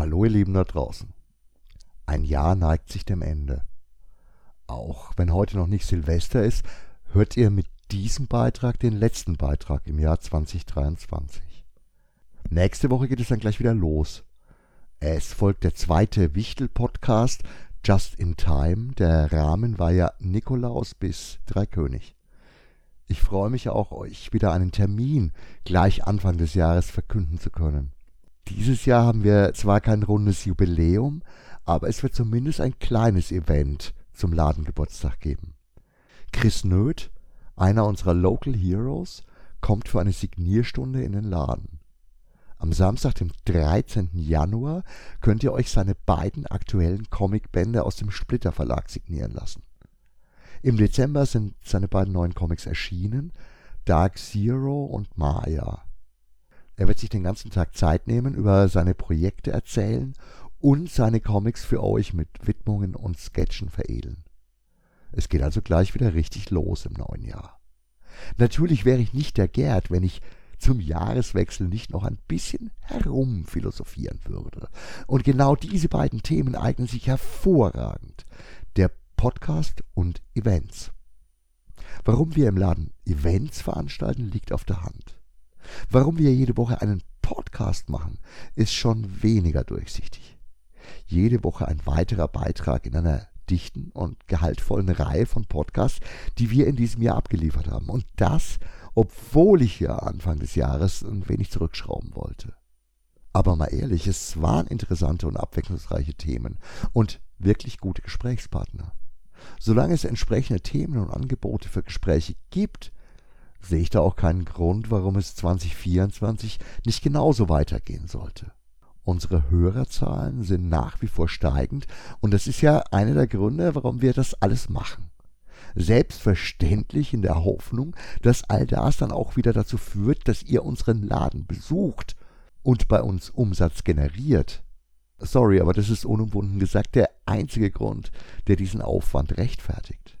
Hallo ihr Lieben da draußen. Ein Jahr neigt sich dem Ende. Auch wenn heute noch nicht Silvester ist, hört ihr mit diesem Beitrag den letzten Beitrag im Jahr 2023. Nächste Woche geht es dann gleich wieder los. Es folgt der zweite Wichtel-Podcast Just in Time. Der Rahmen war ja Nikolaus bis Dreikönig. Ich freue mich auch, euch wieder einen Termin gleich Anfang des Jahres verkünden zu können. Dieses Jahr haben wir zwar kein rundes Jubiläum, aber es wird zumindest ein kleines Event zum Ladengeburtstag geben. Chris Nöth, einer unserer Local Heroes, kommt für eine Signierstunde in den Laden. Am Samstag, dem 13. Januar, könnt ihr euch seine beiden aktuellen Comicbände aus dem Splitter Verlag signieren lassen. Im Dezember sind seine beiden neuen Comics erschienen, Dark Zero und Maya. Er wird sich den ganzen Tag Zeit nehmen, über seine Projekte erzählen und seine Comics für euch mit Widmungen und Sketchen veredeln. Es geht also gleich wieder richtig los im neuen Jahr. Natürlich wäre ich nicht der Gerd, wenn ich zum Jahreswechsel nicht noch ein bisschen herumphilosophieren würde. Und genau diese beiden Themen eignen sich hervorragend. Der Podcast und Events. Warum wir im Laden Events veranstalten, liegt auf der Hand. Warum wir jede Woche einen Podcast machen, ist schon weniger durchsichtig. Jede Woche ein weiterer Beitrag in einer dichten und gehaltvollen Reihe von Podcasts, die wir in diesem Jahr abgeliefert haben. Und das, obwohl ich ja Anfang des Jahres ein wenig zurückschrauben wollte. Aber mal ehrlich, es waren interessante und abwechslungsreiche Themen und wirklich gute Gesprächspartner. Solange es entsprechende Themen und Angebote für Gespräche gibt, sehe ich da auch keinen Grund, warum es 2024 nicht genauso weitergehen sollte. Unsere Hörerzahlen sind nach wie vor steigend und das ist ja einer der Gründe, warum wir das alles machen. Selbstverständlich in der Hoffnung, dass all das dann auch wieder dazu führt, dass ihr unseren Laden besucht und bei uns Umsatz generiert. Sorry, aber das ist unumwunden gesagt der einzige Grund, der diesen Aufwand rechtfertigt.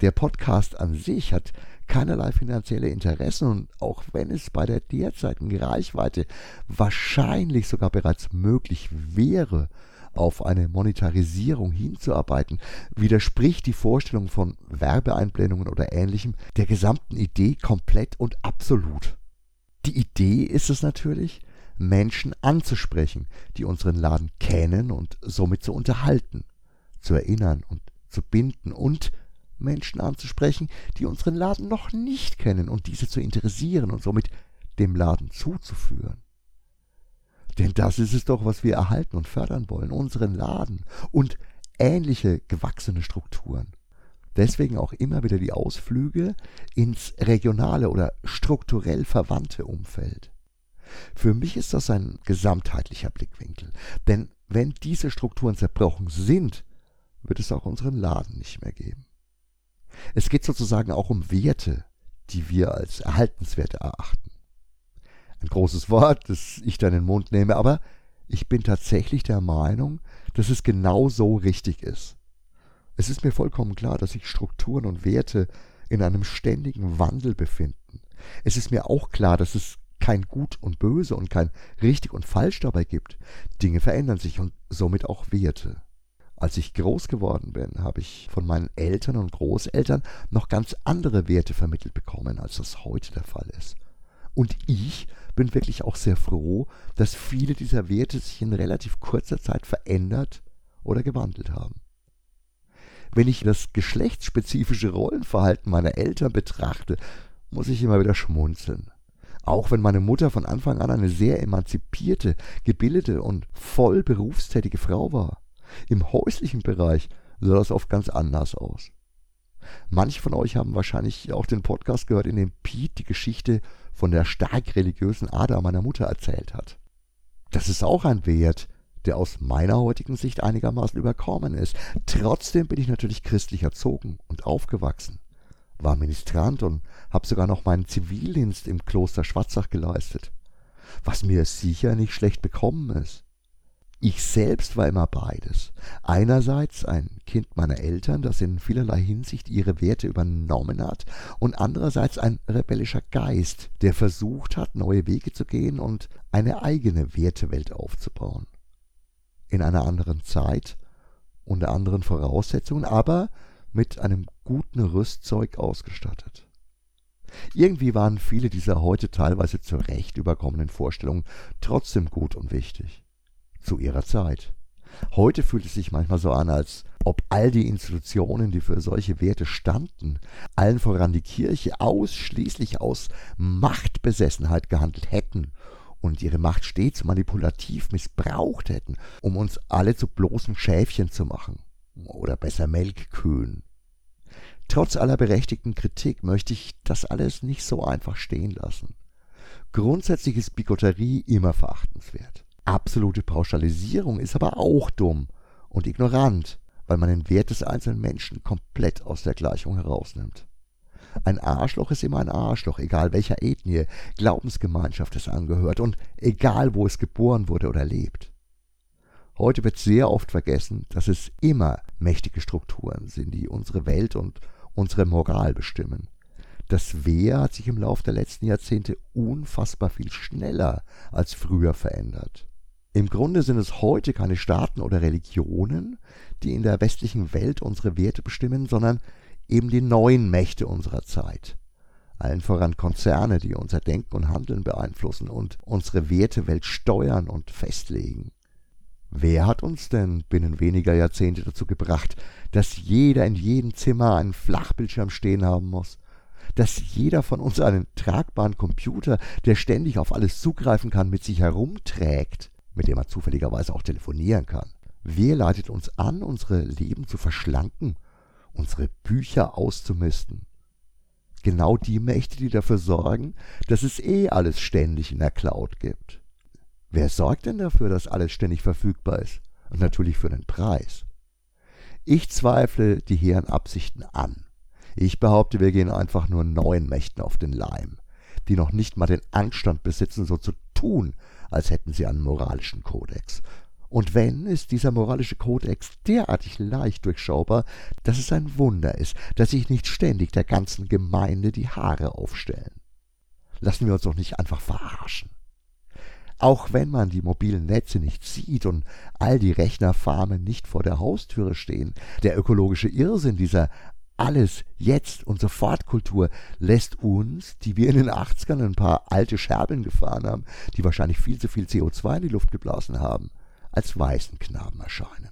Der Podcast an sich hat keinerlei finanzielle Interessen und auch wenn es bei der derzeitigen Reichweite wahrscheinlich sogar bereits möglich wäre, auf eine Monetarisierung hinzuarbeiten, widerspricht die Vorstellung von Werbeeinblendungen oder ähnlichem der gesamten Idee komplett und absolut. Die Idee ist es natürlich, Menschen anzusprechen, die unseren Laden kennen und somit zu unterhalten, zu erinnern und zu binden und Menschen anzusprechen, die unseren Laden noch nicht kennen und diese zu interessieren und somit dem Laden zuzuführen. Denn das ist es doch, was wir erhalten und fördern wollen, unseren Laden und ähnliche gewachsene Strukturen. Deswegen auch immer wieder die Ausflüge ins regionale oder strukturell verwandte Umfeld. Für mich ist das ein gesamtheitlicher Blickwinkel, denn wenn diese Strukturen zerbrochen sind, wird es auch unseren Laden nicht mehr geben. Es geht sozusagen auch um Werte, die wir als erhaltenswerte erachten. Ein großes Wort, das ich da in den Mund nehme, aber ich bin tatsächlich der Meinung, dass es genau so richtig ist. Es ist mir vollkommen klar, dass sich Strukturen und Werte in einem ständigen Wandel befinden. Es ist mir auch klar, dass es kein Gut und Böse und kein richtig und falsch dabei gibt. Dinge verändern sich und somit auch Werte. Als ich groß geworden bin, habe ich von meinen Eltern und Großeltern noch ganz andere Werte vermittelt bekommen, als das heute der Fall ist. Und ich bin wirklich auch sehr froh, dass viele dieser Werte sich in relativ kurzer Zeit verändert oder gewandelt haben. Wenn ich das geschlechtsspezifische Rollenverhalten meiner Eltern betrachte, muss ich immer wieder schmunzeln. Auch wenn meine Mutter von Anfang an eine sehr emanzipierte, gebildete und voll berufstätige Frau war. Im häuslichen Bereich sah das oft ganz anders aus. Manche von euch haben wahrscheinlich auch den Podcast gehört, in dem Pete die Geschichte von der stark religiösen Ader meiner Mutter erzählt hat. Das ist auch ein Wert, der aus meiner heutigen Sicht einigermaßen überkommen ist. Trotzdem bin ich natürlich christlich erzogen und aufgewachsen, war Ministrant und habe sogar noch meinen Zivildienst im Kloster Schwarzach geleistet, was mir sicher nicht schlecht bekommen ist. Ich selbst war immer beides. Einerseits ein Kind meiner Eltern, das in vielerlei Hinsicht ihre Werte übernommen hat, und andererseits ein rebellischer Geist, der versucht hat, neue Wege zu gehen und eine eigene Wertewelt aufzubauen. in einer anderen Zeit, unter anderen Voraussetzungen, aber mit einem guten Rüstzeug ausgestattet. Irgendwie waren viele dieser heute teilweise zu Recht überkommenen Vorstellungen trotzdem gut und wichtig. Zu ihrer Zeit. Heute fühlt es sich manchmal so an, als ob all die Institutionen, die für solche Werte standen, allen voran die Kirche, ausschließlich aus Machtbesessenheit gehandelt hätten und ihre Macht stets manipulativ missbraucht hätten, um uns alle zu bloßen Schäfchen zu machen. Oder besser Melkkühen. Trotz aller berechtigten Kritik möchte ich das alles nicht so einfach stehen lassen. Grundsätzlich ist Bigotterie immer verachtenswert. Absolute Pauschalisierung ist aber auch dumm und ignorant, weil man den Wert des einzelnen Menschen komplett aus der Gleichung herausnimmt. Ein Arschloch ist immer ein Arschloch, egal welcher Ethnie, Glaubensgemeinschaft es angehört und egal wo es geboren wurde oder lebt. Heute wird sehr oft vergessen, dass es immer mächtige Strukturen sind, die unsere Welt und unsere Moral bestimmen. Das Wer hat sich im Laufe der letzten Jahrzehnte unfassbar viel schneller als früher verändert. Im Grunde sind es heute keine Staaten oder Religionen, die in der westlichen Welt unsere Werte bestimmen, sondern eben die neuen Mächte unserer Zeit. Allen voran Konzerne, die unser Denken und Handeln beeinflussen und unsere Wertewelt steuern und festlegen. Wer hat uns denn binnen weniger Jahrzehnte dazu gebracht, dass jeder in jedem Zimmer einen Flachbildschirm stehen haben muss? Dass jeder von uns einen tragbaren Computer, der ständig auf alles zugreifen kann, mit sich herumträgt, mit dem er zufälligerweise auch telefonieren kann? Wer leitet uns an, unsere Leben zu verschlanken unsere Bücher auszumisten. Genau die Mächte, die dafür sorgen, dass es eh alles ständig in der Cloud gibt. Wer sorgt denn dafür, dass alles ständig verfügbar ist? Und natürlich für den Preis. Ich zweifle die hehren Absichten an. Ich behaupte, wir gehen einfach nur neuen Mächten auf den Leim, die noch nicht mal den Anstand besitzen, so zu tun, als hätten sie einen moralischen Kodex, und wenn, ist dieser moralische Kodex derartig leicht durchschaubar, dass es ein Wunder ist, dass sich nicht ständig der ganzen Gemeinde die Haare aufstellen. Lassen wir uns doch nicht einfach verarschen. Auch wenn man die mobilen Netze nicht sieht und all die Rechnerfarmen nicht vor der Haustüre stehen, der ökologische Irrsinn dieser alles, jetzt und sofort Kultur lässt uns, die wir in den 80ern ein paar alte Scherbeln gefahren haben, die wahrscheinlich viel zu viel CO2 in die Luft geblasen haben, als Waisenknaben erscheinen.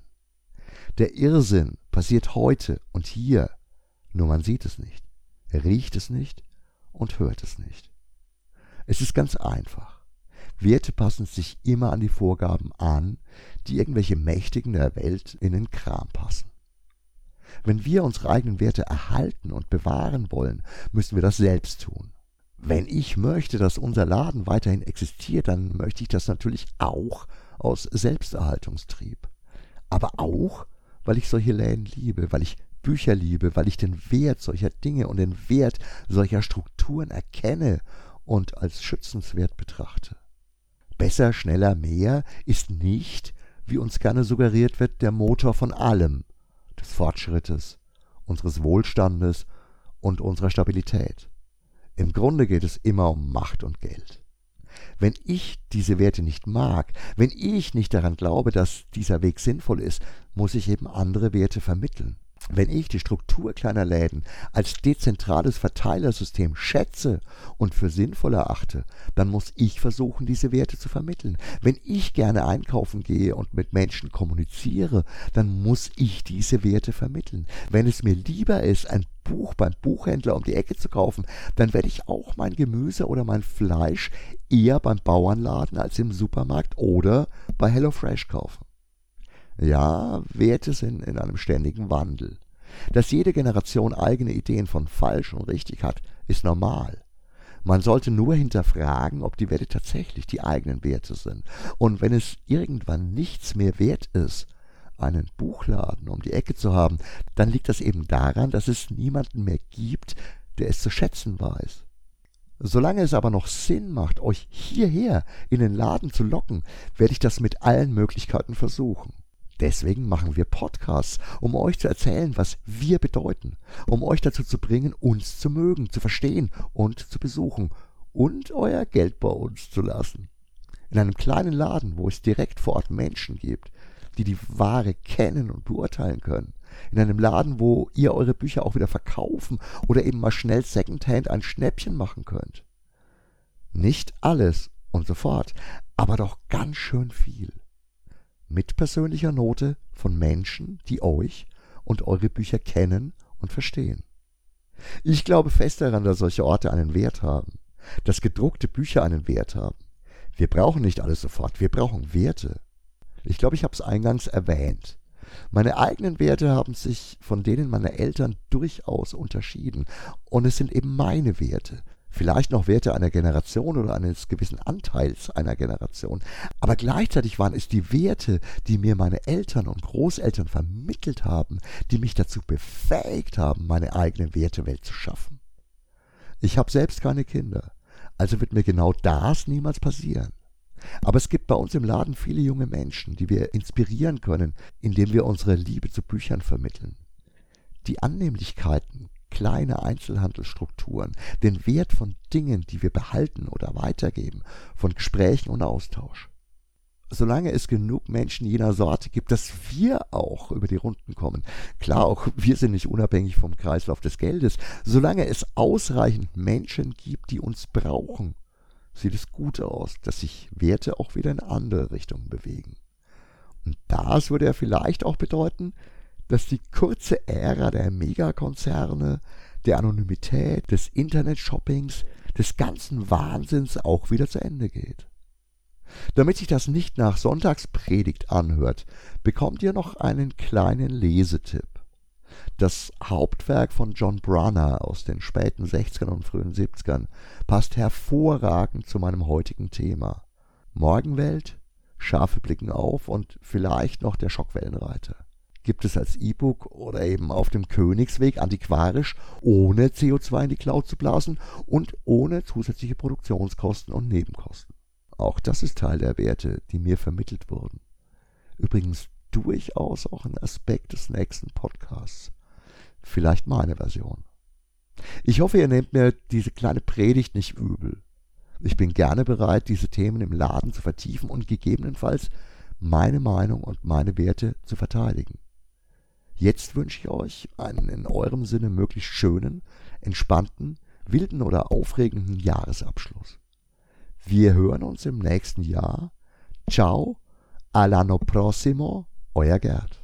Der Irrsinn passiert heute und hier, nur man sieht es nicht, riecht es nicht und hört es nicht. Es ist ganz einfach. Werte passen sich immer an die Vorgaben an, die irgendwelche Mächtigen der Welt in den Kram passen. Wenn wir unsere eigenen Werte erhalten und bewahren wollen, müssen wir das selbst tun. Wenn ich möchte, dass unser Laden weiterhin existiert, dann möchte ich das natürlich auch aus Selbsterhaltungstrieb. Aber auch, weil ich solche Läden liebe, weil ich Bücher liebe, weil ich den Wert solcher Dinge und den Wert solcher Strukturen erkenne und als schützenswert betrachte. Besser, schneller, mehr ist nicht, wie uns gerne suggeriert wird, der Motor von allem, des Fortschrittes, unseres Wohlstandes und unserer Stabilität. Im Grunde geht es immer um Macht und Geld. Wenn ich diese Werte nicht mag, wenn ich nicht daran glaube, dass dieser Weg sinnvoll ist, muss ich eben andere Werte vermitteln. Wenn ich die Struktur kleiner Läden als dezentrales Verteilersystem schätze und für sinnvoll erachte, dann muss ich versuchen, diese Werte zu vermitteln. Wenn ich gerne einkaufen gehe und mit Menschen kommuniziere, dann muss ich diese Werte vermitteln. Wenn es mir lieber ist, ein Buch beim Buchhändler um die Ecke zu kaufen, dann werde ich auch mein Gemüse oder mein Fleisch eher beim Bauernladen als im Supermarkt oder bei HelloFresh kaufen. Ja, Werte sind in einem ständigen Wandel. Dass jede Generation eigene Ideen von falsch und richtig hat, ist normal. Man sollte nur hinterfragen, ob die Werte tatsächlich die eigenen Werte sind. Und wenn es irgendwann nichts mehr wert ist, einen Buchladen um die Ecke zu haben, dann liegt das eben daran, dass es niemanden mehr gibt, der es zu schätzen weiß. Solange es aber noch Sinn macht, euch hierher in den Laden zu locken, werde ich das mit allen Möglichkeiten versuchen. Deswegen machen wir Podcasts, um euch zu erzählen, was wir bedeuten, um euch dazu zu bringen, uns zu mögen, zu verstehen und zu besuchen und euer Geld bei uns zu lassen. In einem kleinen Laden, wo es direkt vor Ort Menschen gibt, die die Ware kennen und beurteilen können. In einem Laden, wo ihr eure Bücher auch wieder verkaufen oder eben mal schnell Secondhand ein Schnäppchen machen könnt. Nicht alles und so fort, aber doch ganz schön viel. Mit persönlicher Note von Menschen, die euch und eure Bücher kennen und verstehen. Ich glaube fest daran, dass solche Orte einen Wert haben, dass gedruckte Bücher einen Wert haben. Wir brauchen nicht alles sofort, wir brauchen Werte. Ich glaube, ich habe es eingangs erwähnt. Meine eigenen Werte haben sich von denen meiner Eltern durchaus unterschieden. Und es sind eben meine Werte, vielleicht noch Werte einer Generation oder eines gewissen Anteils einer Generation. Aber gleichzeitig waren es die Werte, die mir meine Eltern und Großeltern vermittelt haben, die mich dazu befähigt haben, meine eigene Wertewelt zu schaffen. Ich habe selbst keine Kinder, also wird mir genau das niemals passieren. Aber es gibt bei uns im Laden viele junge Menschen, die wir inspirieren können, indem wir unsere Liebe zu Büchern vermitteln. Die Annehmlichkeiten kleine Einzelhandelsstrukturen, den Wert von Dingen, die wir behalten oder weitergeben, von Gesprächen und Austausch. Solange es genug Menschen jener Sorte gibt, dass wir auch über die Runden kommen. Klar, auch wir sind nicht unabhängig vom Kreislauf des Geldes. Solange es ausreichend Menschen gibt, die uns brauchen, sieht es gut aus, dass sich Werte auch wieder in andere Richtungen bewegen. Und das würde ja vielleicht auch bedeuten, dass die kurze Ära der Megakonzerne, der Anonymität, des Internet-Shoppings, des ganzen Wahnsinns auch wieder zu Ende geht. Damit sich das nicht nach Sonntagspredigt anhört, bekommt ihr noch einen kleinen Lesetipp. Das Hauptwerk von John Brunner aus den späten 60ern und frühen 70ern passt hervorragend zu meinem heutigen Thema. Morgenwelt, Schafe blicken auf und vielleicht noch der Schockwellenreiter gibt es als E-Book oder eben auf dem Königsweg antiquarisch, ohne CO2 in die Cloud zu blasen und ohne zusätzliche Produktionskosten und Nebenkosten. Auch das ist Teil der Werte, die mir vermittelt wurden. Übrigens durchaus auch ein Aspekt des nächsten Podcasts. Vielleicht meine Version. Ich hoffe, ihr nehmt mir diese kleine Predigt nicht übel. Ich bin gerne bereit, diese Themen im Laden zu vertiefen und gegebenenfalls meine Meinung und meine Werte zu verteidigen. Jetzt wünsche ich euch einen in eurem Sinne möglichst schönen, entspannten, wilden oder aufregenden Jahresabschluss. Wir hören uns im nächsten Jahr. Ciao, all'anno prossimo, euer Gerd.